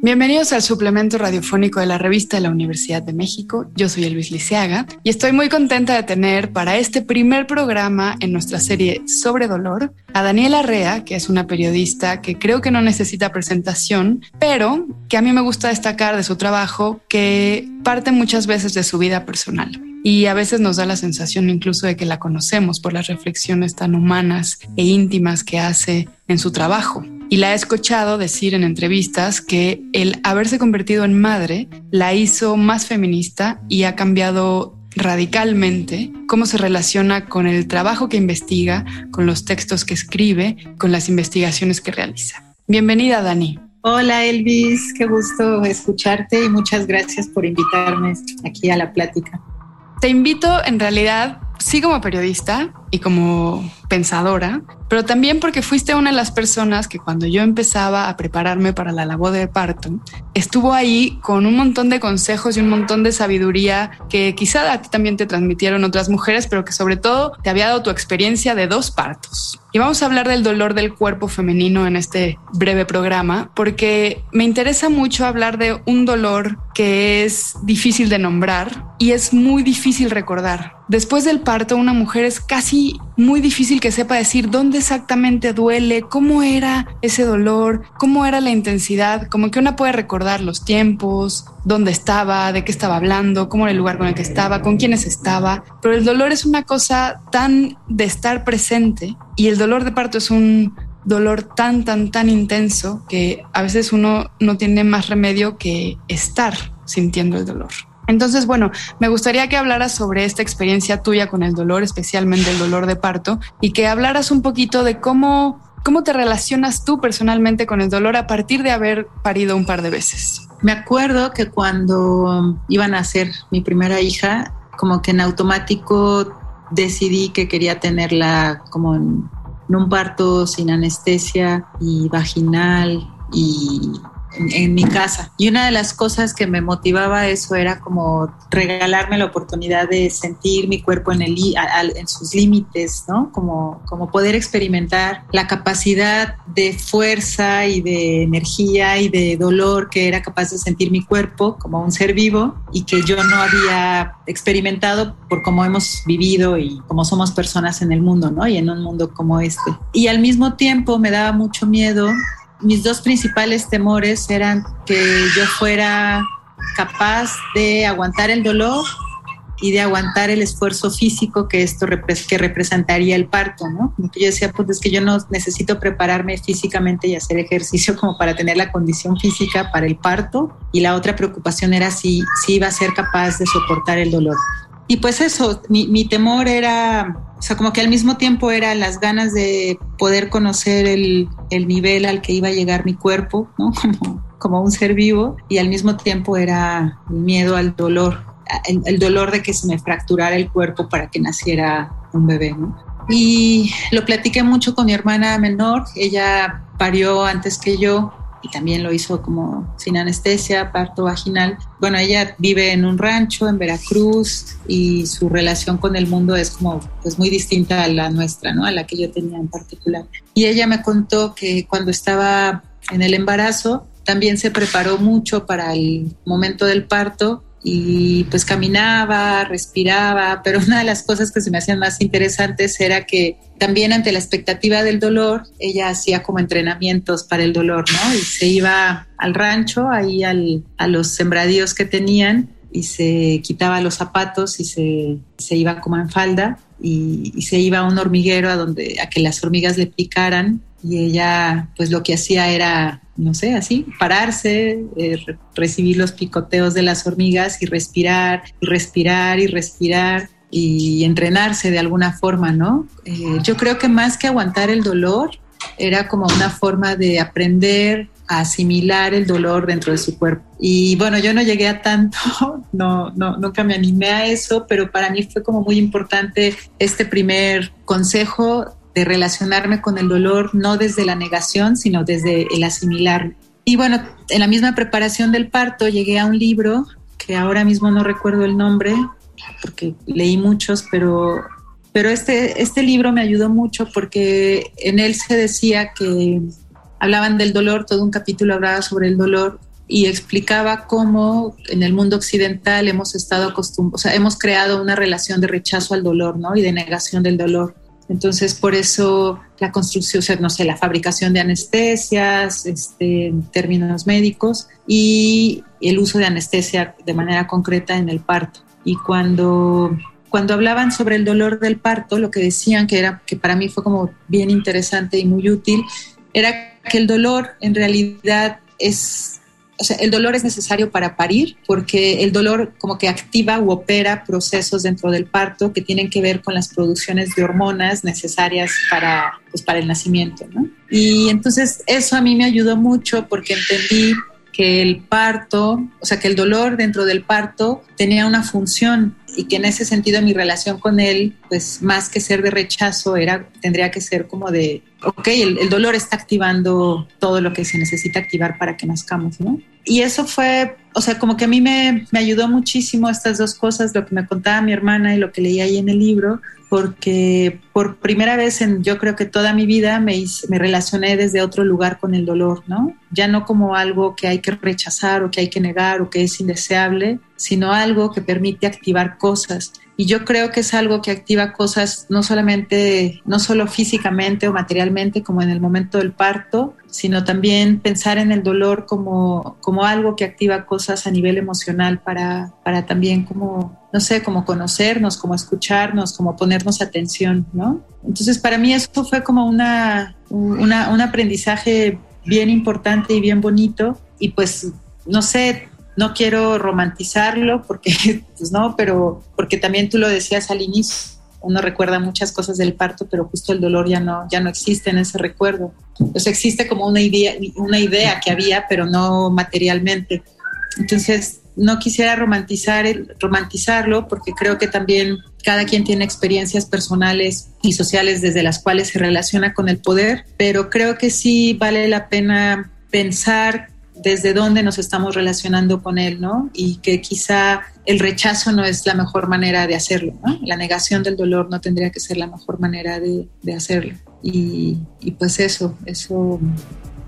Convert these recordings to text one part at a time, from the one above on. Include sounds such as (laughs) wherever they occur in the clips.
Bienvenidos al suplemento radiofónico de la revista de la Universidad de México. Yo soy Elvis Liceaga y estoy muy contenta de tener para este primer programa en nuestra serie sobre dolor a Daniela Rea, que es una periodista que creo que no necesita presentación, pero que a mí me gusta destacar de su trabajo que parte muchas veces de su vida personal y a veces nos da la sensación incluso de que la conocemos por las reflexiones tan humanas e íntimas que hace en su trabajo y la he escuchado decir en entrevistas que el haberse convertido en madre la hizo más feminista y ha cambiado radicalmente cómo se relaciona con el trabajo que investiga, con los textos que escribe, con las investigaciones que realiza. Bienvenida, Dani. Hola Elvis, qué gusto escucharte y muchas gracias por invitarme aquí a la plática. Te invito en realidad, sí como periodista y como pensadora, pero también porque fuiste una de las personas que cuando yo empezaba a prepararme para la labor de parto, estuvo ahí con un montón de consejos y un montón de sabiduría que quizá a ti también te transmitieron otras mujeres, pero que sobre todo te había dado tu experiencia de dos partos. Y vamos a hablar del dolor del cuerpo femenino en este breve programa, porque me interesa mucho hablar de un dolor que es difícil de nombrar y es muy difícil recordar. Después del parto, una mujer es casi muy difícil que sepa decir dónde exactamente duele, cómo era ese dolor, cómo era la intensidad, como que una puede recordar los tiempos, dónde estaba, de qué estaba hablando, cómo era el lugar con el que estaba, con quiénes estaba, pero el dolor es una cosa tan de estar presente y el dolor de parto es un dolor tan, tan, tan intenso que a veces uno no tiene más remedio que estar sintiendo el dolor. Entonces, bueno, me gustaría que hablaras sobre esta experiencia tuya con el dolor, especialmente el dolor de parto, y que hablaras un poquito de cómo, cómo te relacionas tú personalmente con el dolor a partir de haber parido un par de veces. Me acuerdo que cuando iban a ser mi primera hija, como que en automático decidí que quería tenerla como en un parto sin anestesia y vaginal y en, mi casa. Y una de las cosas que me motivaba eso era como regalarme la oportunidad de sentir mi cuerpo en, el, en sus límites, ¿no? Como, como poder experimentar la capacidad de fuerza y de energía y de dolor que era capaz de sentir mi cuerpo como un ser vivo y que yo no había experimentado por cómo hemos vivido y cómo somos personas en el mundo, ¿no? Y en un mundo como este. Y al mismo tiempo me daba mucho miedo mis dos principales temores eran que yo fuera capaz de aguantar el dolor y de aguantar el esfuerzo físico que esto que representaría el parto, ¿no? yo decía, pues es que yo no necesito prepararme físicamente y hacer ejercicio como para tener la condición física para el parto. Y la otra preocupación era si, si iba a ser capaz de soportar el dolor. Y pues eso, mi, mi, temor era, o sea, como que al mismo tiempo era las ganas de poder conocer el, el nivel al que iba a llegar mi cuerpo, ¿no? (laughs) Como, como un ser vivo, y al mismo tiempo era el miedo al dolor, el, el, dolor de que se me fracturara el cuerpo para que naciera un bebé, ¿no? Y lo platiqué mucho con mi hermana menor, ella parió antes que yo, y también lo hizo como sin anestesia, parto vaginal. Bueno, ella vive en un rancho en Veracruz y su relación con el mundo es como pues muy distinta a la nuestra, ¿no? A la que yo tenía en particular. Y ella me contó que cuando estaba en el embarazo también se preparó mucho para el momento del parto y pues caminaba, respiraba, pero una de las cosas que se me hacían más interesantes era que también ante la expectativa del dolor, ella hacía como entrenamientos para el dolor, ¿no? Y se iba al rancho, ahí al, a los sembradíos que tenían y se quitaba los zapatos y se, se iba como en falda y, y, se iba a un hormiguero a donde a que las hormigas le picaran y ella pues lo que hacía era no sé, así, pararse, eh, recibir los picoteos de las hormigas y respirar, y respirar, y respirar, y entrenarse de alguna forma, ¿no? Eh, yo creo que más que aguantar el dolor, era como una forma de aprender asimilar el dolor dentro de su cuerpo. Y bueno, yo no llegué a tanto, (laughs) no, no, nunca me animé a eso, pero para mí fue como muy importante este primer consejo de relacionarme con el dolor no desde la negación, sino desde el asimilar. Y bueno, en la misma preparación del parto llegué a un libro que ahora mismo no recuerdo el nombre, porque leí muchos, pero, pero este, este libro me ayudó mucho porque en él se decía que hablaban del dolor, todo un capítulo hablaba sobre el dolor y explicaba cómo en el mundo occidental hemos estado acostumbrados, o sea, hemos creado una relación de rechazo al dolor, ¿no? Y de negación del dolor. Entonces, por eso la construcción, no sé, la fabricación de anestesias, este, en términos médicos, y el uso de anestesia de manera concreta en el parto. Y cuando, cuando hablaban sobre el dolor del parto, lo que decían que era, que para mí fue como bien interesante y muy útil, era que el dolor en realidad es o sea, el dolor es necesario para parir porque el dolor como que activa u opera procesos dentro del parto que tienen que ver con las producciones de hormonas necesarias para, pues, para el nacimiento, ¿no? Y entonces eso a mí me ayudó mucho porque entendí que el parto, o sea, que el dolor dentro del parto tenía una función y que en ese sentido mi relación con él, pues más que ser de rechazo, era, tendría que ser como de, ok, el, dolor está activando todo lo que se necesita activar para que nazcamos, ¿no? Y eso fue, o sea, como que a mí me, me ayudó muchísimo estas dos cosas, lo que me contaba mi hermana y lo que leía ahí en el libro, porque por primera vez en yo creo que toda mi vida me, me relacioné desde otro lugar con el dolor, ¿no? Ya no como algo que hay que rechazar o que hay que negar o que es indeseable, sino algo que permite activar cosas. Y yo creo que es algo que activa cosas no solamente, no solo físicamente o materialmente como en el momento del parto, sino también pensar en el dolor como, como algo que activa cosas a nivel emocional para, para también como, no sé, como conocernos, como escucharnos, como ponernos atención, ¿no? Entonces para mí eso fue como una, un aprendizaje bien importante y bien bonito y pues, no sé, no quiero romantizarlo porque, (laughs) pues no, pero porque también tú lo decías al inicio, uno recuerda muchas cosas del parto, pero justo el dolor ya no, ya no existe en ese recuerdo. Pues existe como una idea, una idea que había, pero no materialmente. Entonces, no quisiera romantizar, romantizarlo porque creo que también cada quien tiene experiencias personales y sociales desde las cuales se relaciona con el poder, pero creo que sí vale la pena pensar desde dónde nos estamos relacionando con él, ¿no? Y que quizá el rechazo no es la mejor manera de hacerlo, ¿no? La negación del dolor no tendría que ser la mejor manera de, hacerlo. Y, y, pues eso, eso...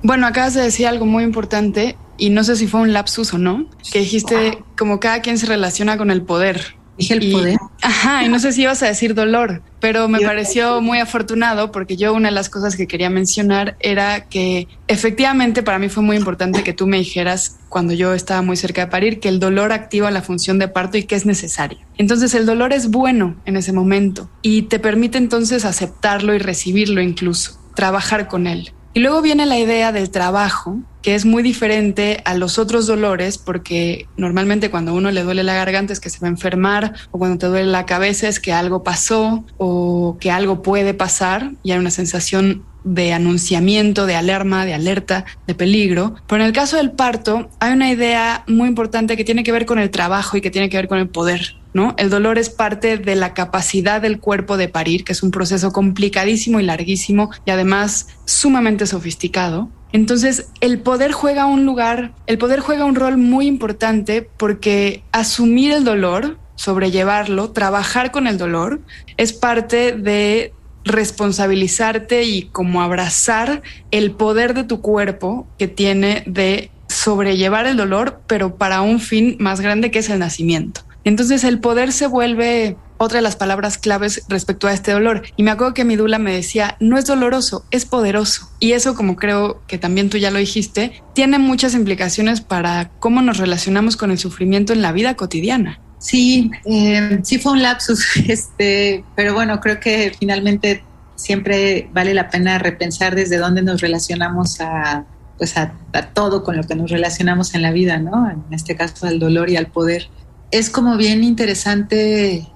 Bueno, acabas de decir algo muy importante y no sé si fue un lapsus o no, que dijiste como cada quien se relaciona con el poder, Dije el poder. Ajá, y no sé si ibas a decir dolor, pero me pareció muy afortunado porque yo una de las cosas que quería mencionar era que efectivamente para mí fue muy importante que tú me dijeras cuando yo estaba muy cerca de parir que el dolor activa la función de parto y que es necesario. Entonces el dolor es bueno en ese momento y te permite entonces aceptarlo y recibirlo incluso, trabajar con él. Y luego viene la idea del trabajo, que es muy diferente a los otros dolores, porque normalmente cuando a uno le duele la garganta es que se va a enfermar, o cuando te duele la cabeza es que algo pasó o que algo puede pasar y hay una sensación de anunciamiento, de alarma, de alerta, de peligro. Pero en el caso del parto hay una idea muy importante que tiene que ver con el trabajo y que tiene que ver con el poder. ¿No? El dolor es parte de la capacidad del cuerpo de parir, que es un proceso complicadísimo y larguísimo y además sumamente sofisticado. Entonces, el poder juega un lugar, el poder juega un rol muy importante porque asumir el dolor, sobrellevarlo, trabajar con el dolor, es parte de responsabilizarte y como abrazar el poder de tu cuerpo que tiene de sobrellevar el dolor, pero para un fin más grande que es el nacimiento. Entonces el poder se vuelve otra de las palabras claves respecto a este dolor. Y me acuerdo que mi dula me decía, no es doloroso, es poderoso. Y eso, como creo que también tú ya lo dijiste, tiene muchas implicaciones para cómo nos relacionamos con el sufrimiento en la vida cotidiana. Sí, eh, sí fue un lapsus, (laughs) este, pero bueno, creo que finalmente siempre vale la pena repensar desde dónde nos relacionamos a, pues a, todo con lo que nos relacionamos en la vida, ¿no? En este caso al dolor y al poder. Es como bien interesante,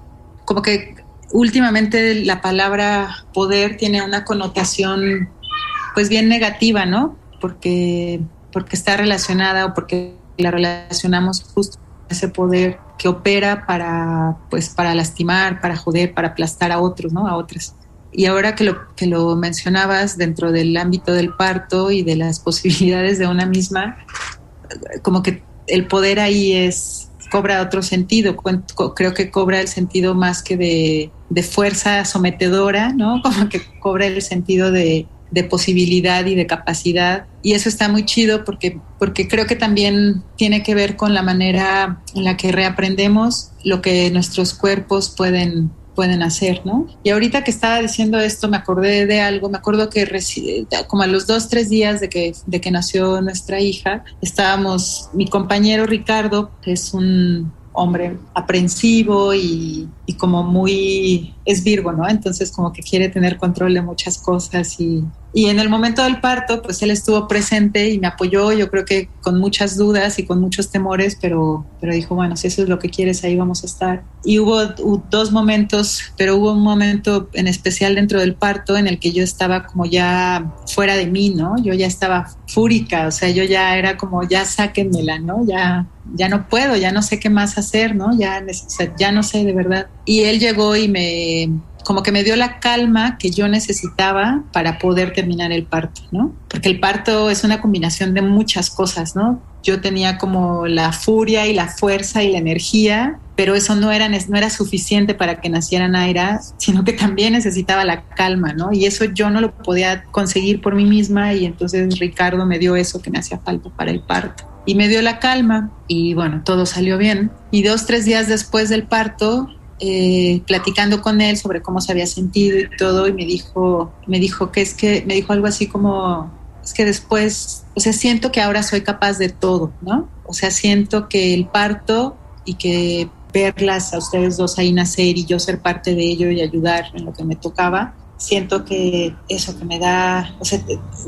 como que últimamente la palabra poder tiene una connotación pues bien negativa, ¿no? Porque porque está relacionada o porque la relacionamos justo con ese poder que opera para, pues, para lastimar, para joder, para aplastar a otros, ¿no? A otras. Y ahora que lo, que lo mencionabas dentro del ámbito del parto y de las (laughs) posibilidades de una misma, como que el poder ahí es cobra otro sentido, creo que cobra el sentido más que de, de fuerza sometedora, ¿no? (laughs) Como que cobra el sentido de, de posibilidad y de capacidad. Y eso está muy chido porque, porque creo que también tiene que ver con la manera en la que reaprendemos lo que nuestros cuerpos pueden pueden hacer, ¿no? Y ahorita que estaba diciendo esto, me acordé de algo, me acuerdo que como a los dos, tres días de que, de que nació nuestra hija, estábamos, mi compañero Ricardo, que es un hombre aprensivo y, y, como muy, es Virgo, ¿no? Entonces como que quiere tener control de muchas cosas y, y en el momento del parto, pues él estuvo presente y me apoyó, yo creo que con muchas dudas y con muchos temores, pero, pero dijo, bueno, si eso es lo que quieres, ahí vamos a estar. Y hubo dos momentos, pero hubo un momento en especial dentro del parto en el que yo estaba como ya fuera de mí, ¿no? Yo ya estaba fúrica, o sea, yo ya era como, ya sáquenmela, ¿no? Ya, ya no puedo, ya no sé qué más hacer, ¿no? Ya, ya no sé de verdad. Y él llegó y me como que me dio la calma que yo necesitaba para poder terminar el parto, ¿no? Porque el parto es una combinación de muchas cosas, ¿no? Yo tenía como la furia y la fuerza y la energía, pero eso no era, no era suficiente para que naciera Naira, sino que también necesitaba la calma, ¿no? Y eso yo no lo podía conseguir por mí misma y entonces Ricardo me dio eso que me hacía falta para el parto. Y me dio la calma y bueno, todo salió bien. Y dos, tres días después del parto, eh, platicando con él sobre cómo se había sentido y todo, y me dijo, me dijo que es que, me dijo algo así como, es que después, o sea, siento que ahora soy capaz de todo, ¿no? O sea, siento que el parto y que verlas a ustedes dos ahí nacer y yo ser parte de ello y ayudar en lo que me tocaba, siento que eso que me da, o sea,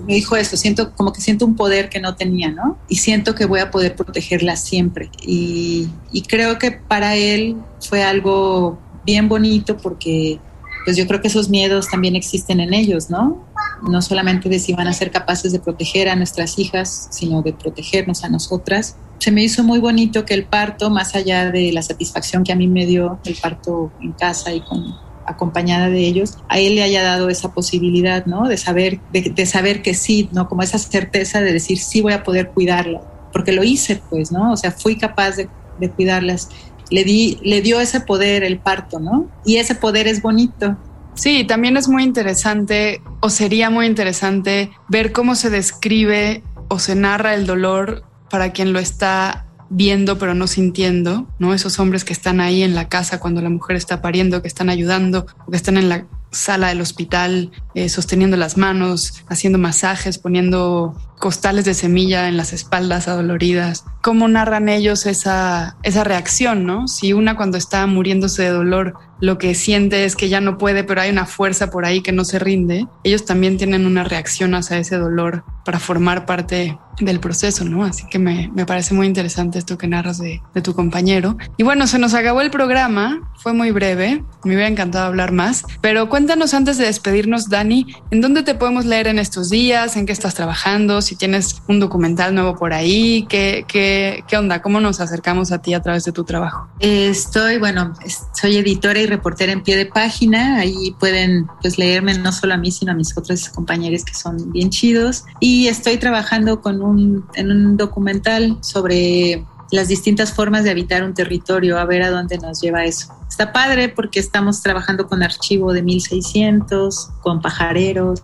me dijo esto, siento como que siento un poder que no tenía, ¿no? Y siento que voy a poder protegerla siempre. Y, y creo que para él fue algo bien bonito porque pues yo creo que esos miedos también existen en ellos, ¿no? No solamente de si van a ser capaces de proteger a nuestras hijas, sino de protegernos a nosotras. Se me hizo muy bonito que el parto, más allá de la satisfacción que a mí me dio el parto en casa y con acompañada de ellos, a él le haya dado esa posibilidad, ¿no? De saber, de, saber que sí, ¿no? Como esa certeza de decir, sí voy a poder cuidarla, porque lo hice, pues, ¿no? O sea, fui capaz de, de cuidarlas. Le, di, le dio ese poder el parto, ¿no? Y ese poder es bonito. Sí, también es muy interesante, o sería muy interesante, ver cómo se describe o se narra el dolor para quien lo está viendo pero no sintiendo, ¿no? Esos hombres que están ahí en la casa cuando la mujer está pariendo, que están ayudando, que están en la sala del hospital eh, sosteniendo las manos, haciendo masajes, poniendo costales de semilla en las espaldas adoloridas. ¿Cómo narran ellos esa, esa reacción, no? Si una cuando está muriéndose de dolor lo que siente es que ya no puede, pero hay una fuerza por ahí que no se rinde, ellos también tienen una reacción hacia ese dolor para formar parte del proceso, ¿no? Así que me, me parece muy interesante esto que narras de, de, tu compañero. Y bueno, se nos acabó el programa, fue muy breve, me hubiera encantado hablar más, pero cuéntanos antes de despedirnos, Dani, ¿en dónde te podemos leer en estos días? ¿En qué estás trabajando? Si tienes un documental nuevo por ahí, ¿qué, qué, qué onda? ¿Cómo nos acercamos a ti a través de tu trabajo? Estoy, bueno, soy editora y reportera en pie de página. Ahí pueden pues leerme no solo a mí, sino a mis otros compañeros que son bien chidos. Y estoy trabajando con un, en un documental sobre las distintas formas de habitar un territorio, a ver a dónde nos lleva eso. Está padre porque estamos trabajando con archivo de 1600, con pajareros.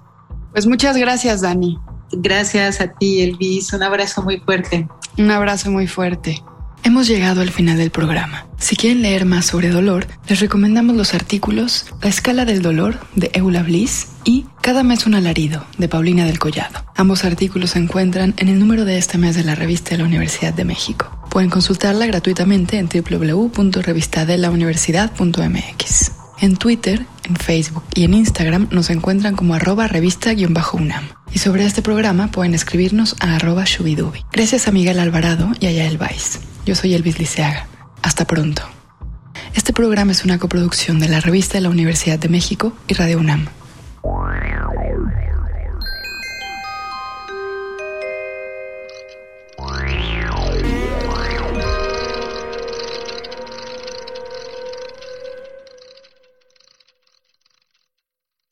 Pues muchas gracias, Dani. Gracias a ti, Elvis. Un abrazo muy fuerte. Un abrazo muy fuerte. Hemos llegado al final del programa. Si quieren leer más sobre dolor, les recomendamos los artículos La escala del dolor de Eula Bliss y Cada mes un alarido de Paulina del Collado. Ambos artículos se encuentran en el número de este mes de la revista de la Universidad de México. Pueden consultarla gratuitamente en www.revistadelauniversidad.mx. En Twitter, en Facebook y en Instagram nos encuentran como arroba revista-unam. Y sobre este programa pueden escribirnos a arroba shubidubi. Gracias a Miguel Alvarado y a Yael. Yo soy Elvis Liceaga. Hasta pronto. Este programa es una coproducción de la Revista de la Universidad de México y Radio UNAM.